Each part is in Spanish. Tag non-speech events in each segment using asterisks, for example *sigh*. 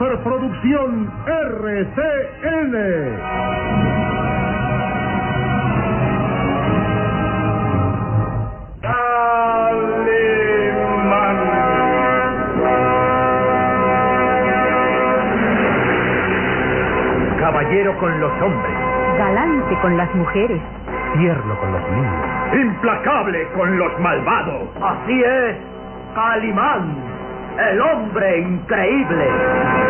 Superproducción RCN. Caballero con los hombres, Galante con las mujeres. tierno con los niños, implacable con los malvados. Así es, Calimán, el hombre increíble.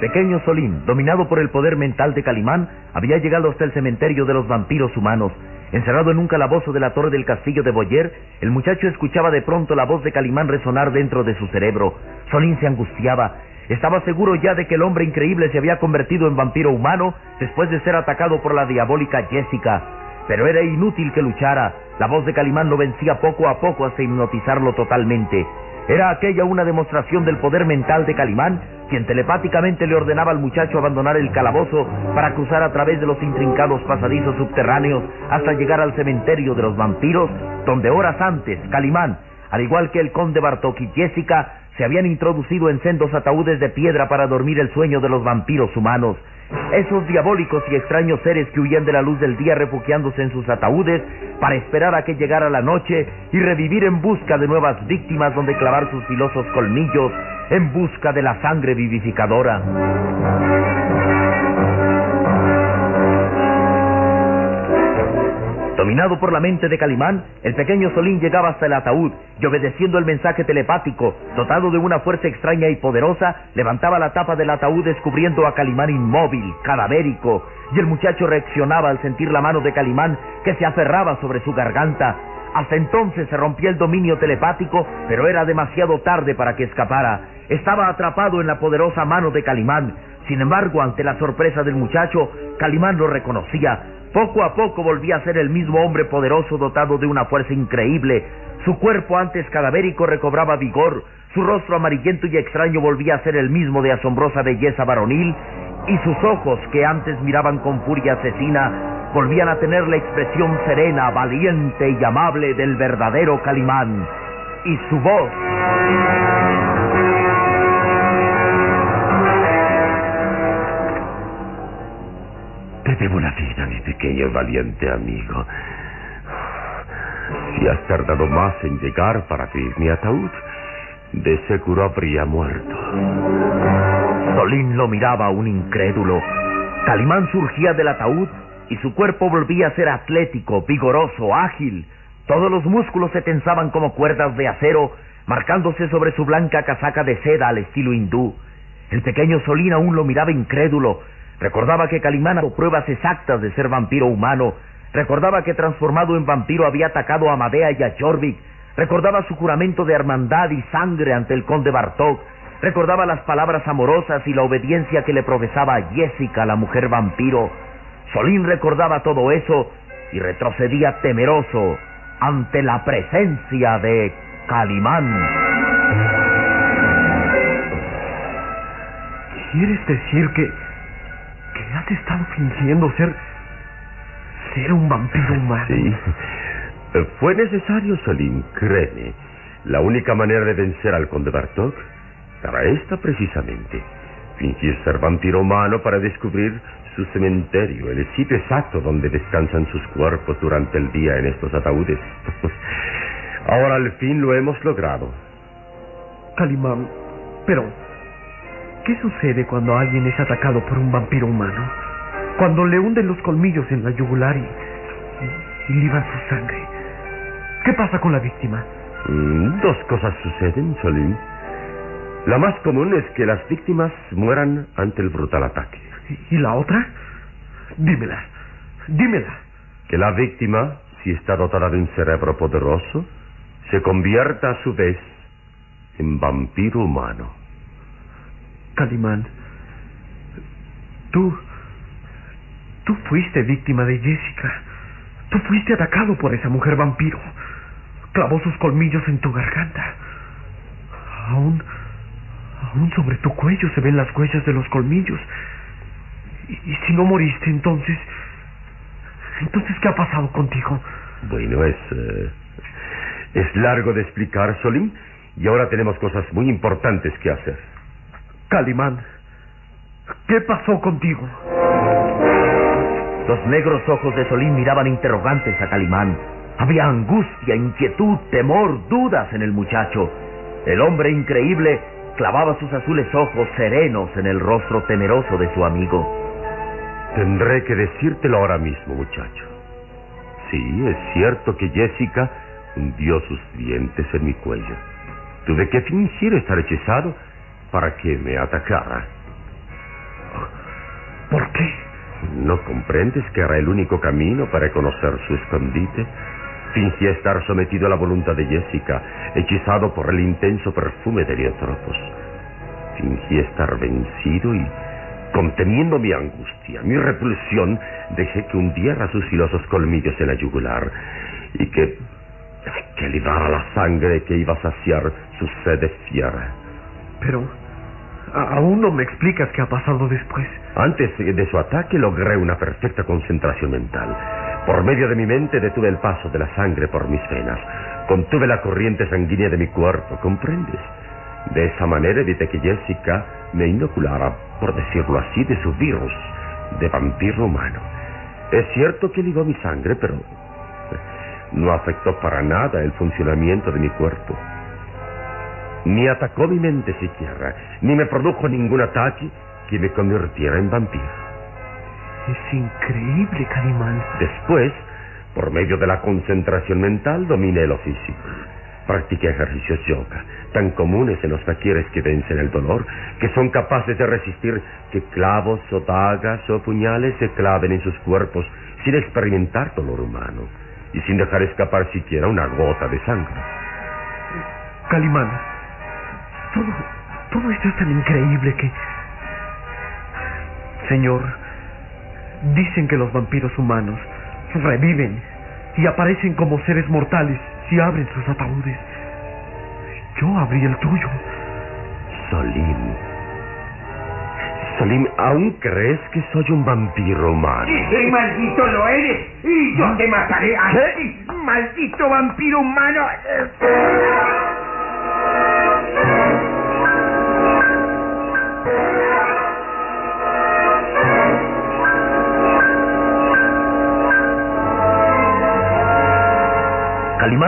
Pequeño Solín, dominado por el poder mental de Calimán, había llegado hasta el cementerio de los vampiros humanos. Encerrado en un calabozo de la torre del castillo de Boyer, el muchacho escuchaba de pronto la voz de Calimán resonar dentro de su cerebro. Solín se angustiaba. Estaba seguro ya de que el hombre increíble se había convertido en vampiro humano después de ser atacado por la diabólica Jessica. Pero era inútil que luchara. La voz de Calimán lo vencía poco a poco hasta hipnotizarlo totalmente. Era aquella una demostración del poder mental de Calimán, quien telepáticamente le ordenaba al muchacho abandonar el calabozo para cruzar a través de los intrincados pasadizos subterráneos hasta llegar al cementerio de los vampiros, donde horas antes Calimán, al igual que el conde Bartok y Jessica, se habían introducido en sendos ataúdes de piedra para dormir el sueño de los vampiros humanos. Esos diabólicos y extraños seres que huían de la luz del día refugiándose en sus ataúdes para esperar a que llegara la noche y revivir en busca de nuevas víctimas donde clavar sus filosos colmillos en busca de la sangre vivificadora. Dominado por la mente de Calimán, el pequeño Solín llegaba hasta el ataúd y obedeciendo el mensaje telepático, dotado de una fuerza extraña y poderosa, levantaba la tapa del ataúd descubriendo a Calimán inmóvil, cadavérico, y el muchacho reaccionaba al sentir la mano de Calimán que se aferraba sobre su garganta. Hasta entonces se rompía el dominio telepático, pero era demasiado tarde para que escapara. Estaba atrapado en la poderosa mano de Calimán. Sin embargo, ante la sorpresa del muchacho, Calimán lo reconocía. Poco a poco volvía a ser el mismo hombre poderoso dotado de una fuerza increíble. Su cuerpo antes cadavérico recobraba vigor, su rostro amarillento y extraño volvía a ser el mismo de asombrosa belleza varonil, y sus ojos, que antes miraban con furia asesina, volvían a tener la expresión serena, valiente y amable del verdadero Calimán. Y su voz... debo la vida, mi pequeño y valiente amigo. Si has tardado más en llegar para abrir mi ataúd, de seguro habría muerto. Solín lo miraba un incrédulo. Calimán surgía del ataúd y su cuerpo volvía a ser atlético, vigoroso, ágil. Todos los músculos se tensaban como cuerdas de acero, marcándose sobre su blanca casaca de seda al estilo hindú. El pequeño Solín aún lo miraba incrédulo. Recordaba que Calimán dado pruebas exactas de ser vampiro humano. Recordaba que transformado en vampiro había atacado a Madea y a Jorvik. Recordaba su juramento de hermandad y sangre ante el conde Bartok. Recordaba las palabras amorosas y la obediencia que le profesaba a Jessica, la mujer vampiro. Solín recordaba todo eso y retrocedía temeroso ante la presencia de Calimán. ¿Quieres decir que, has estado fingiendo ser, ser un vampiro humano? Sí. Fue necesario, Solín, créeme. La única manera de vencer al conde Bartok era esta precisamente. Fingir ser vampiro humano para descubrir su cementerio, el sitio exacto donde descansan sus cuerpos durante el día en estos ataúdes. *laughs* Ahora al fin lo hemos logrado. Calimán, pero ¿qué sucede cuando alguien es atacado por un vampiro humano? Cuando le hunden los colmillos en la yugular y, y, y liban su sangre. ¿Qué pasa con la víctima? Mm, dos cosas suceden, Solín. La más común es que las víctimas mueran ante el brutal ataque. ¿Y la otra? Dímela, dímela. Que la víctima, si está dotada de un cerebro poderoso, se convierta a su vez en vampiro humano. Calimán, tú, tú fuiste víctima de Jessica. Tú fuiste atacado por esa mujer vampiro. Clavó sus colmillos en tu garganta. Aún, aún sobre tu cuello se ven las huellas de los colmillos. Y, si no moriste, entonces, entonces, ¿qué ha pasado contigo? Bueno, es, eh, es largo de explicar, Solín, y ahora tenemos cosas muy importantes que hacer. Calimán, ¿qué pasó contigo? Los negros ojos de Solín miraban interrogantes a Calimán. Había angustia, inquietud, temor, dudas en el muchacho. El hombre increíble clavaba sus azules ojos serenos en el rostro temeroso de su amigo. Tendré que decírtelo ahora mismo, muchacho. Sí, es cierto que Jessica hundió sus dientes en mi cuello. Tuve que fingir estar hechizado para que me atacara. ¿Por qué? ¿No comprendes que era el único camino para conocer su escondite? Fingí estar sometido a la voluntad de Jessica, hechizado por el intenso perfume de Heliotropos. Fingí estar vencido y, conteniendo mi angustia, mi repulsión, dejé que hundiera sus filosos colmillos en la yugular y que, que libara la sangre que iba a saciar su sed de fiera. Pero aún no me explicas qué ha pasado después. Antes de su ataque logré una perfecta concentración mental. Por medio de mi mente detuve el paso de la sangre por mis venas. Contuve la corriente sanguínea de mi cuerpo, ¿comprendes? De esa manera evité que Jessica me inoculara, por decirlo así, de su virus de vampiro humano. Es cierto que ligó mi sangre, pero no afectó para nada el funcionamiento de mi cuerpo. Ni atacó mi mente siquiera, ni me produjo ningún ataque que me convirtiera en vampiro. Es increíble, Calimán. Después, por medio de la concentración mental, dominé lo físico. Practiqué ejercicios yoga, tan comunes en los faquires que vencen el dolor, que son capaces de resistir que clavos o dagas o puñales se claven en sus cuerpos sin experimentar dolor humano y sin dejar escapar siquiera una gota de sangre. Calimán, todo, todo esto es tan increíble que... Señor, dicen que los vampiros humanos reviven y aparecen como seres mortales si abren sus ataúdes. Yo abrí el tuyo. Solim. Solim, ¿aún crees que soy un vampiro humano? ¡Qué maldito lo eres! ¡Y yo te mataré a ti! ¡Maldito vampiro humano!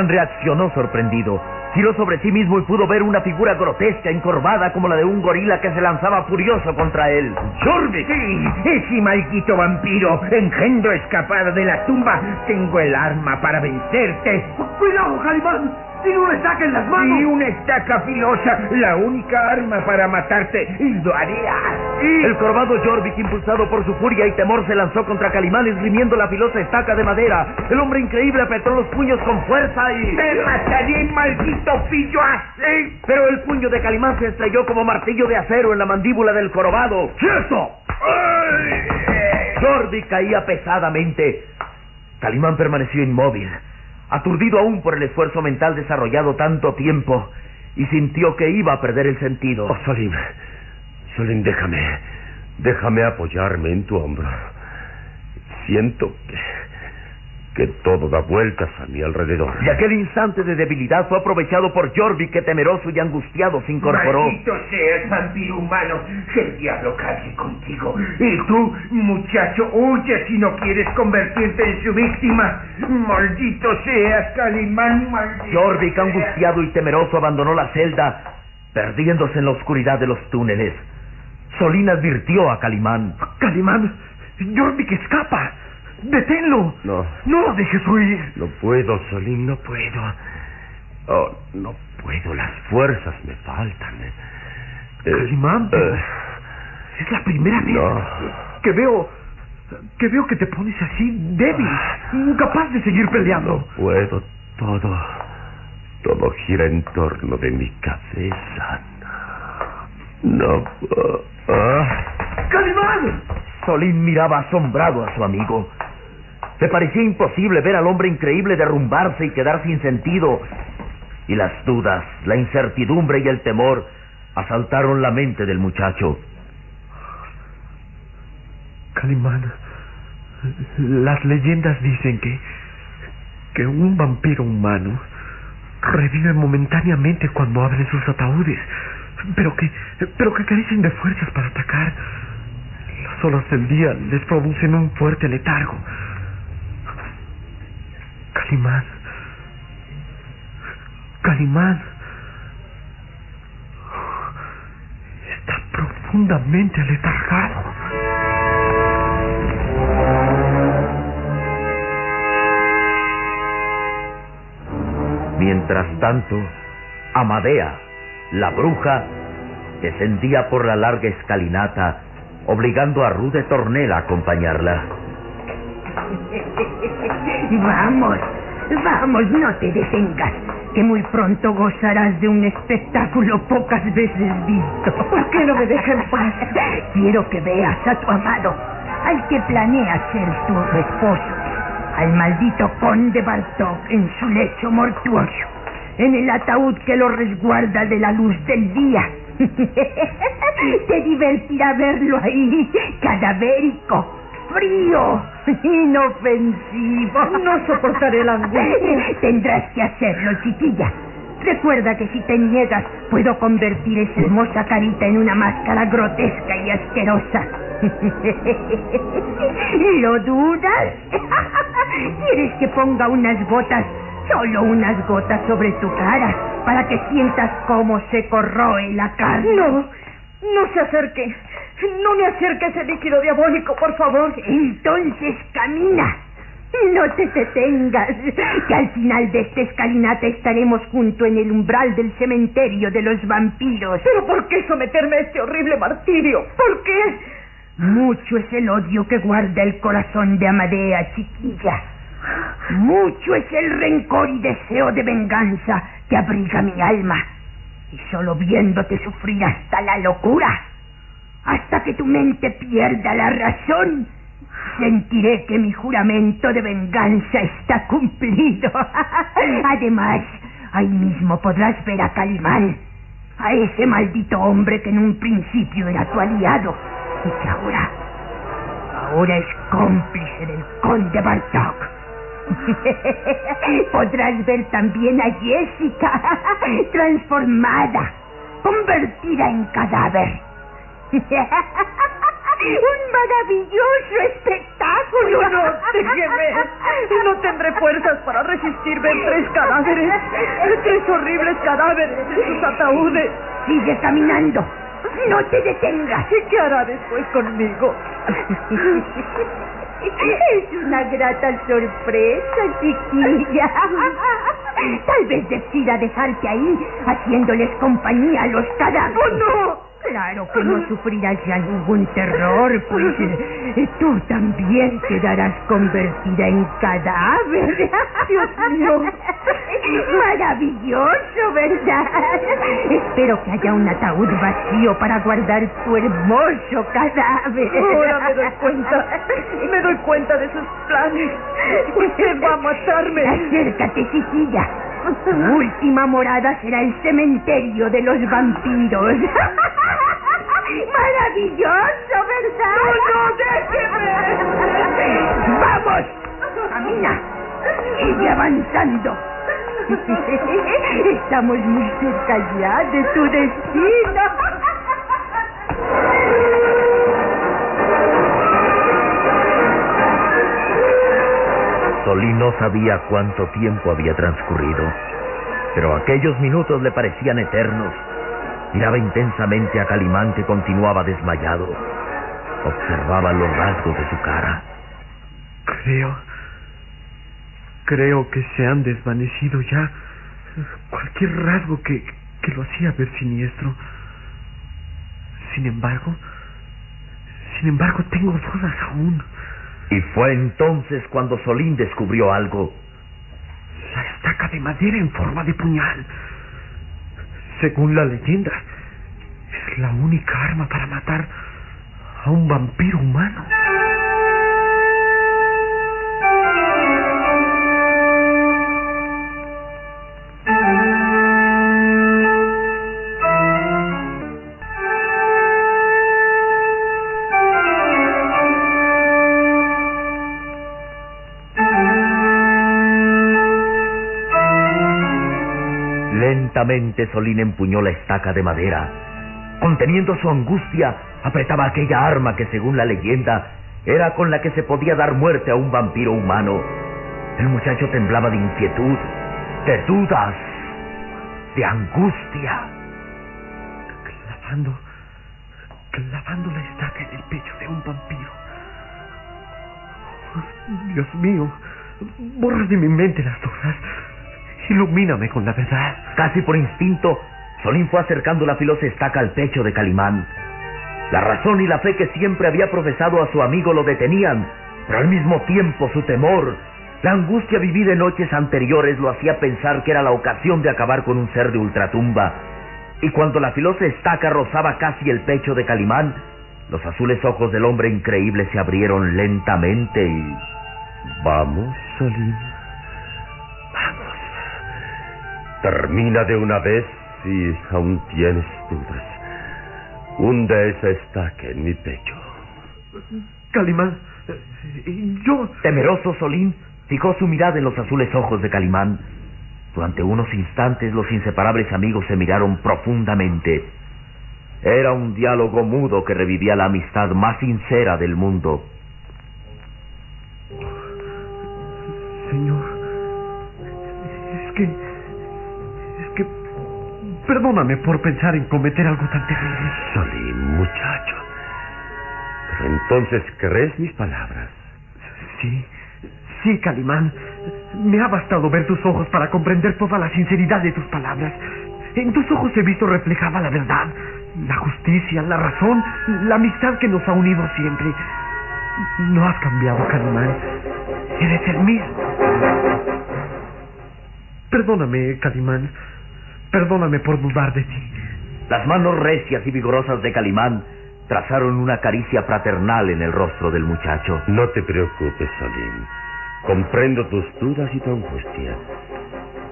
Calimán reaccionó sorprendido. Giró sobre sí mismo y pudo ver una figura grotesca, encorvada como la de un gorila que se lanzaba furioso contra él. ¡Jorvik! Sí, ese maldito vampiro, engendro escapado de la tumba. Tengo el arma para vencerte. ¡Cuidado, Calimán! ¡Tiene una estaca en las manos! Y una estaca filosa, la única arma para matarte. Y lo haré así. El corvado Jorvik, impulsado por su furia y temor, se lanzó contra Calimán esgrimiendo la filosa estaca de madera. El hombre increíble apretó los puños con fuerza y... ¡Te mataré, maldito pillo así! Pero el puño de Calimán se estrelló como martillo de acero en la mandíbula del corvado. ¡Quieto! Jorvik caía pesadamente. Calimán permaneció inmóvil, aturdido aún por el esfuerzo mental desarrollado tanto tiempo, y sintió que iba a perder el sentido. Oh, Solim. Solim, déjame. Déjame apoyarme en tu hombro. Siento que. Que todo da vueltas a mi alrededor. Y aquel instante de debilidad fue aprovechado por Jorvik, que temeroso y angustiado se incorporó. Maldito seas, vampiro humano. Que el diablo calle contigo. Y tú, muchacho, huye si no quieres convertirte en su víctima. Maldito seas, Calimán, maldito. Jorvik, angustiado y temeroso, abandonó la celda, perdiéndose en la oscuridad de los túneles. Solín advirtió a Calimán. Calimán, Jorvik escapa. Deténlo. No. No lo dejes huir. No puedo, Solín, no puedo. Oh, no puedo, las fuerzas me faltan. Eh, Calimán, eh, es la primera vez No. que veo que veo que te pones así débil, incapaz de seguir peleando. puedo, todo. Todo gira en torno de mi cabeza. No puedo. Ah. ¡Calimán! Solín miraba asombrado a su amigo. Le parecía imposible ver al hombre increíble derrumbarse y quedar sin sentido. Y las dudas, la incertidumbre y el temor asaltaron la mente del muchacho. Calimán, las leyendas dicen que que un vampiro humano revive momentáneamente cuando abren sus ataúdes, pero que pero que carecen de fuerzas para atacar. Las olas del día les producen un fuerte letargo. Calimán. Calimán. Está profundamente aletargado. Mientras tanto, Amadea, la bruja, descendía por la larga escalinata, obligando a Rude Tornel a acompañarla. *laughs* Vamos, vamos, no te detengas, que muy pronto gozarás de un espectáculo pocas veces visto. ¿Por qué no me dejas en paz? Quiero que veas a tu amado, al que planea ser tu esposo, al maldito conde Bartok en su lecho mortuorio, en el ataúd que lo resguarda de la luz del día. *laughs* Te divertirá verlo ahí, cadavérico, frío, *laughs* inofensivo. No soportaré la angustia. *laughs* Tendrás que hacerlo, chiquilla. Recuerda que si te niegas, puedo convertir esa hermosa carita en una máscara grotesca y asquerosa. *laughs* ¿Lo dudas? ¿Quieres que ponga unas gotas, solo unas gotas sobre tu cara, para que sientas cómo se corroe la carne? No, no se acerque. No me acerque ese líquido diabólico, por favor. Entonces camina. No te detengas, que al final de esta escalinata estaremos junto en el umbral del cementerio de los vampiros. ¿Pero por qué someterme a este horrible martirio? ¿Por qué? Mucho es el odio que guarda el corazón de Amadea, chiquilla. Mucho es el rencor y deseo de venganza que abriga mi alma. Y solo viéndote sufrir hasta la locura, hasta que tu mente pierda la razón, sentiré que mi juramento de venganza está cumplido. *laughs* Además, ahí mismo podrás ver a Calimán, a ese maldito hombre que en un principio era tu aliado y que ahora, ahora es cómplice del conde Bartok. *laughs* Podrás ver también a Jessica, *laughs* transformada, convertida en cadáver. *laughs* Un maravilloso espectáculo. No, déjeme. No tendré fuerzas para resistir ver tres cadáveres. Tres horribles cadáveres en sus ataúdes. Sigue caminando. No te detengas. ¿Y qué hará después conmigo? Es una grata sorpresa, chiquilla. Tal vez decida dejarte ahí, haciéndoles compañía a los cadáveres. ¡Oh, no! Claro que no sufrirás ya ningún terror, pues eh, tú también quedarás convertida en cadáver. *laughs* Dios mío. Maravilloso, ¿verdad? Espero que haya un ataúd vacío para guardar tu hermoso cadáver. Ahora me doy cuenta. Me doy cuenta de sus planes. Usted va a matarme. Acércate, chiquilla. Tu última morada será el cementerio de los vampiros. *laughs* Maravilloso, ¿verdad? ¡No, no, déjeme! ¡Vamos! ¡Camina! Sigue avanzando. *laughs* Estamos muy cerca ya de tu destino. Solín no sabía cuánto tiempo había transcurrido, pero aquellos minutos le parecían eternos. Miraba intensamente a Calimán que continuaba desmayado. Observaba los rasgos de su cara. Creo. Creo que se han desvanecido ya cualquier rasgo que, que lo hacía ver siniestro. Sin embargo, sin embargo, tengo dudas aún. Y fue entonces cuando Solín descubrió algo. La estaca de madera en forma de puñal. Según la leyenda, es la única arma para matar a un vampiro humano. Lentamente Solín empuñó la estaca de madera. Conteniendo su angustia, apretaba aquella arma que según la leyenda era con la que se podía dar muerte a un vampiro humano. El muchacho temblaba de inquietud, de dudas, de angustia. Clavando, clavando la estaca en el pecho de un vampiro. Dios mío, borra de mi mente las dudas. Ilumíname con la verdad. Casi por instinto, Solín fue acercando la filosa estaca al pecho de Calimán. La razón y la fe que siempre había profesado a su amigo lo detenían, pero al mismo tiempo su temor, la angustia vivida en noches anteriores lo hacía pensar que era la ocasión de acabar con un ser de ultratumba. Y cuando la filosa estaca rozaba casi el pecho de Calimán, los azules ojos del hombre increíble se abrieron lentamente y... Vamos, Solín. Termina de una vez si aún tienes dudas. Hunde esa estaca en mi pecho. Calimán, yo... Temeroso Solín fijó su mirada en los azules ojos de Calimán. Durante unos instantes los inseparables amigos se miraron profundamente. Era un diálogo mudo que revivía la amistad más sincera del mundo. Señor, es que... Perdóname por pensar en cometer algo tan terrible. Solín, muchacho. Pero entonces crees mis palabras. Sí, sí, Calimán. Me ha bastado ver tus ojos para comprender toda la sinceridad de tus palabras. En tus ojos he visto reflejada la verdad, la justicia, la razón, la amistad que nos ha unido siempre. No has cambiado, Calimán. Eres el mismo. Perdóname, Calimán. Perdóname por dudar de ti. Las manos recias y vigorosas de Calimán trazaron una caricia fraternal en el rostro del muchacho. No te preocupes, Solín. Comprendo tus dudas y tu angustia.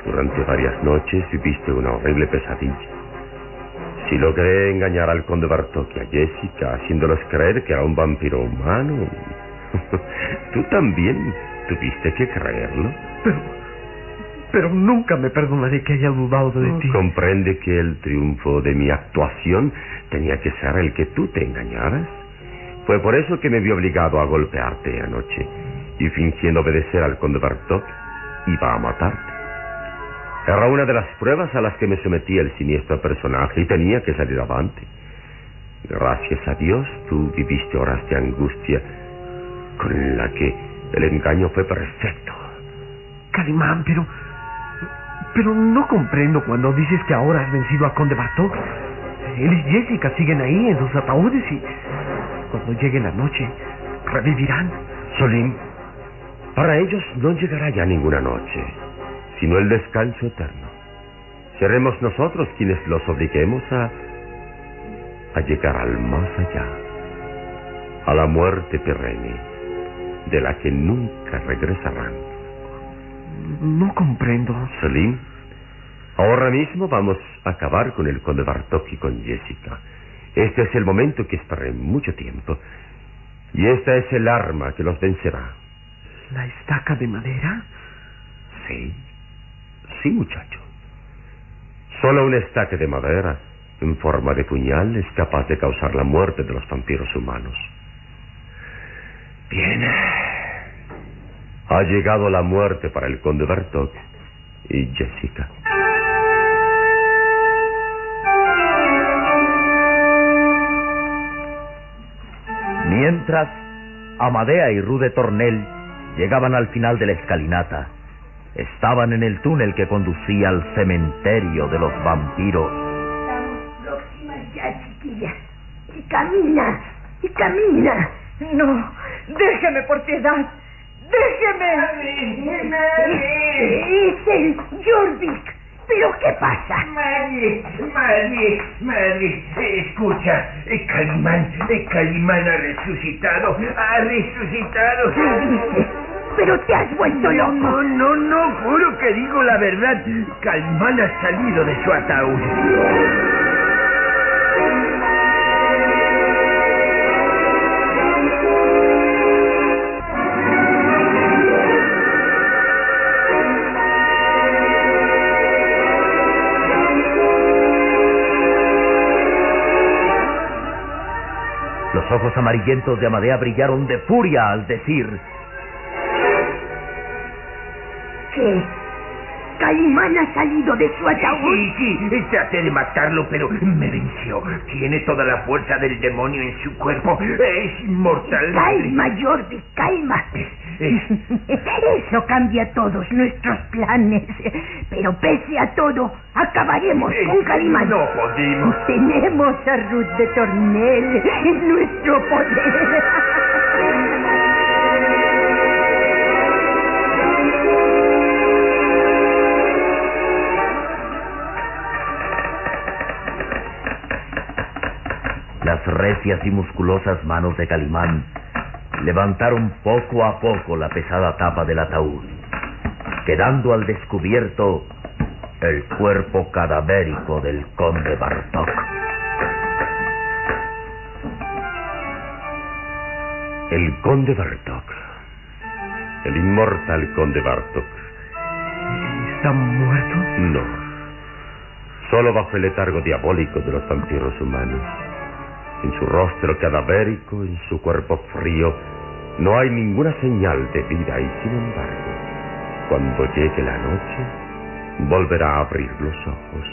Durante varias noches viviste una horrible pesadilla. Si logré engañar al conde Bartok y a Jessica, haciéndolos creer que era un vampiro humano, *laughs* tú también tuviste que creerlo. Pero. Pero nunca me perdonaré que haya dudado de ti. ¿Comprende que el triunfo de mi actuación tenía que ser el que tú te engañaras? Fue por eso que me vi obligado a golpearte anoche y fingiendo obedecer al conde Bartok, iba a matarte. Era una de las pruebas a las que me sometía el siniestro personaje y tenía que salir avante. Gracias a Dios tú viviste horas de angustia con la que el engaño fue perfecto. Calimán, pero. Pero no comprendo cuando dices que ahora has vencido a Conde Bartok. Él y Jessica siguen ahí en sus ataúdes y. Cuando llegue la noche, revivirán. Solín, para ellos no llegará ya ninguna noche, sino el descanso eterno. Seremos nosotros quienes los obliguemos a. a llegar al más allá. A la muerte perenne, de la que nunca regresarán. No comprendo. Salim, ahora mismo vamos a acabar con el conde Bartok y con Jessica. Este es el momento que esperé mucho tiempo. Y esta es el arma que los vencerá. ¿La estaca de madera? Sí, sí, muchacho. Solo un estaque de madera en forma de puñal es capaz de causar la muerte de los vampiros humanos. Bien. Ha llegado la muerte para el conde Bartok y Jessica. Mientras, Amadea y Rude Tornel llegaban al final de la escalinata. Estaban en el túnel que conducía al cementerio de los vampiros. Estamos próximas ya, chiquilla. Y camina, y camina. No, déjeme por piedad. Déjeme. Es el Jorvik. ¿Pero qué pasa? Madre, madre, madre, escucha, Calimán, Calimán ha resucitado, ha resucitado. ¿Qué dices? Pero te has vuelto loco. no, no, no, juro que digo la verdad. Calimán ha salido de su ataúd. Los ojos amarillentos de Amadea brillaron de furia al decir, ¿Qué? Calimán ha salido de su ataúd. Sí, sí, traté de matarlo, pero me venció. Tiene toda la fuerza del demonio en su cuerpo. Es inmortal. Calma, Jorvik, calma. Eso cambia todos nuestros planes. Pero pese a todo, acabaremos con Calimán. No podemos. Tenemos a Ruth de Tornel en nuestro poder. Las recias y musculosas manos de Calimán levantaron poco a poco la pesada tapa del ataúd, quedando al descubierto el cuerpo cadavérico del conde Bartok. El conde Bartok. El inmortal conde Bartok. ¿Está muerto? No. Solo bajo el letargo diabólico de los vampiros humanos. En su rostro cadavérico, en su cuerpo frío, no hay ninguna señal de vida y sin embargo, cuando llegue la noche, volverá a abrir los ojos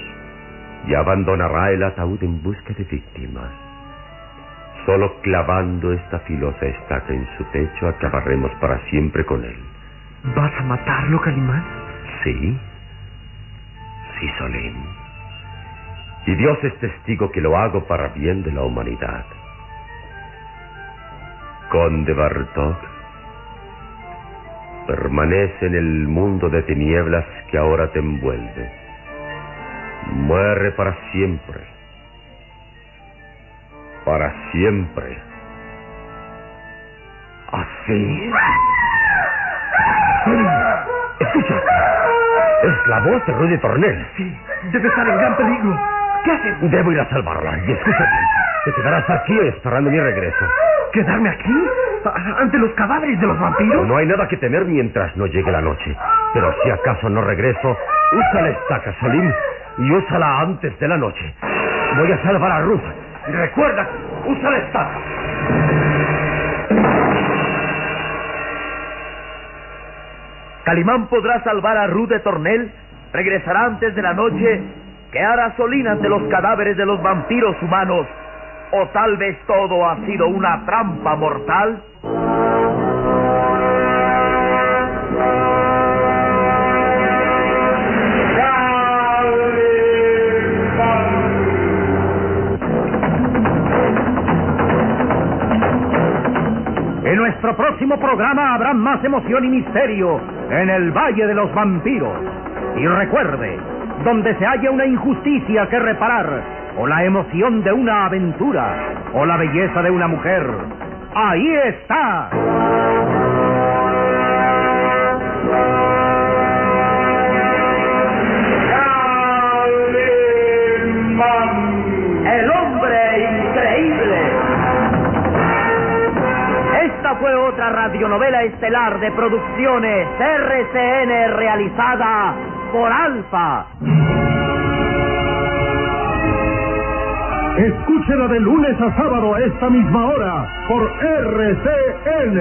y abandonará el ataúd en busca de víctimas. Solo clavando esta filosa estaca en su pecho acabaremos para siempre con él. ¿Vas a matarlo, Calimán? Sí. Sí, Solín. Y Dios es testigo que lo hago para bien de la humanidad. Conde Bartok, permanece en el mundo de tinieblas que ahora te envuelve. Muere para siempre. Para siempre. Así. Escucha. Es la voz de Rudy Tornel. Sí, debe estar en gran peligro. ¿Qué haces? Debo ir a salvarla. Y escucha bien. *laughs* Te quedarás aquí esperando mi regreso. ¿Quedarme aquí? ¿A- ¿Ante los cadáveres de los vampiros? No hay nada que temer mientras no llegue la noche. Pero si acaso no regreso, usa la estaca, Solim, y úsala antes de la noche. Voy a salvar a Ruth. Y recuerda, usa la estaca. Calimán podrá salvar a Ruth de Tornel, regresará antes de la noche, que hará Solín ante los cadáveres de los vampiros humanos, o tal vez todo ha sido una trampa mortal. En nuestro próximo programa habrá más emoción y misterio en el Valle de los Vampiros. Y recuerde, donde se haya una injusticia que reparar, o la emoción de una aventura, o la belleza de una mujer, ahí está. El hombre increíble. Esta fue otra radionovela estelar de producciones RCN realizada por Alfa. Escúchela de lunes a sábado a esta misma hora por RCN.